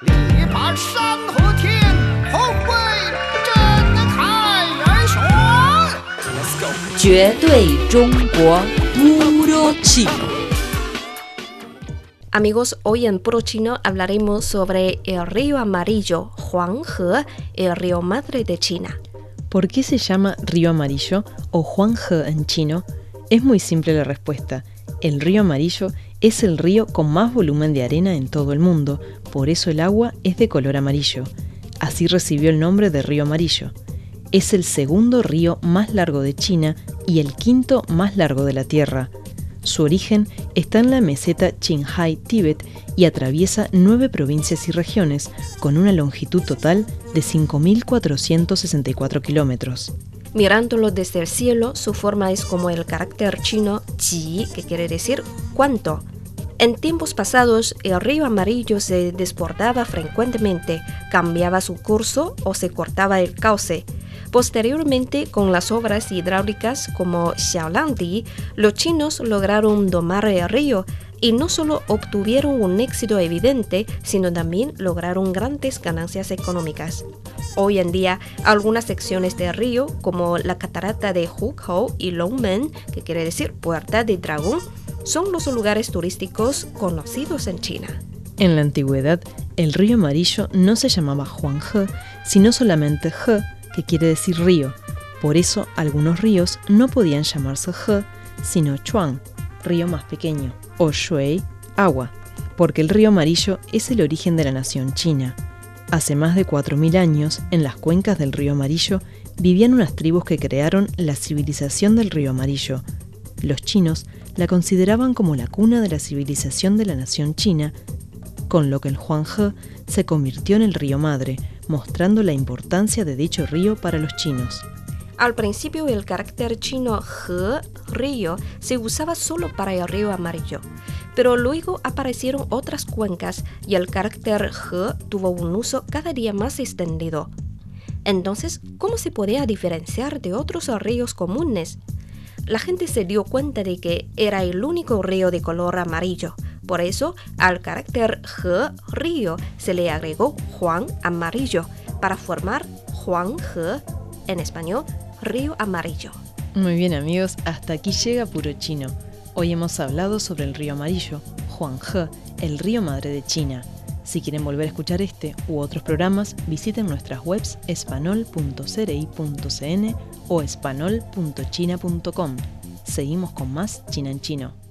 力拔山河天，后会震开元雄。Let's go。绝对中国 Puro Chino. Amigos, hoy en Puro Chino hablaremos sobre el río amarillo, Huanghe, el río madre de China. ¿Por qué se llama río amarillo o Huanghe en chino? Es muy simple la respuesta. El río amarillo es el río con más volumen de arena en todo el mundo, por eso el agua es de color amarillo. Así recibió el nombre de río amarillo. Es el segundo río más largo de China y el quinto más largo de la Tierra. Su origen está en la meseta Qinghai, Tíbet, y atraviesa nueve provincias y regiones, con una longitud total de 5.464 kilómetros. Mirándolo desde el cielo, su forma es como el carácter chino ji, que quiere decir cuánto. En tiempos pasados, el río amarillo se desbordaba frecuentemente, cambiaba su curso o se cortaba el cauce. Posteriormente, con las obras hidráulicas como Xiaolangdi, los chinos lograron domar el río y no solo obtuvieron un éxito evidente, sino también lograron grandes ganancias económicas. Hoy en día, algunas secciones del río, como la catarata de Hukou y Longmen, que quiere decir Puerta de Dragón, son los lugares turísticos conocidos en China. En la antigüedad, el río amarillo no se llamaba Huanghe, sino solamente He, que quiere decir río. Por eso algunos ríos no podían llamarse He, sino Chuang, río más pequeño, o Shui, agua, porque el río amarillo es el origen de la nación china. Hace más de 4.000 años, en las cuencas del río Amarillo, vivían unas tribus que crearon la civilización del río Amarillo. Los chinos la consideraban como la cuna de la civilización de la nación china, con lo que el Huanghe se convirtió en el río madre, mostrando la importancia de dicho río para los chinos. Al principio el carácter chino he, río, se usaba solo para el río amarillo, pero luego aparecieron otras cuencas y el carácter he tuvo un uso cada día más extendido. Entonces, ¿cómo se podía diferenciar de otros ríos comunes? La gente se dio cuenta de que era el único río de color amarillo. Por eso, al carácter he, río, se le agregó Juan amarillo para formar Juan He, en español, río amarillo. Muy bien amigos, hasta aquí llega Puro Chino. Hoy hemos hablado sobre el río amarillo, Huanghe, el río madre de China. Si quieren volver a escuchar este u otros programas, visiten nuestras webs espanol.cri.cn o espanol.china.com. Seguimos con más China en Chino.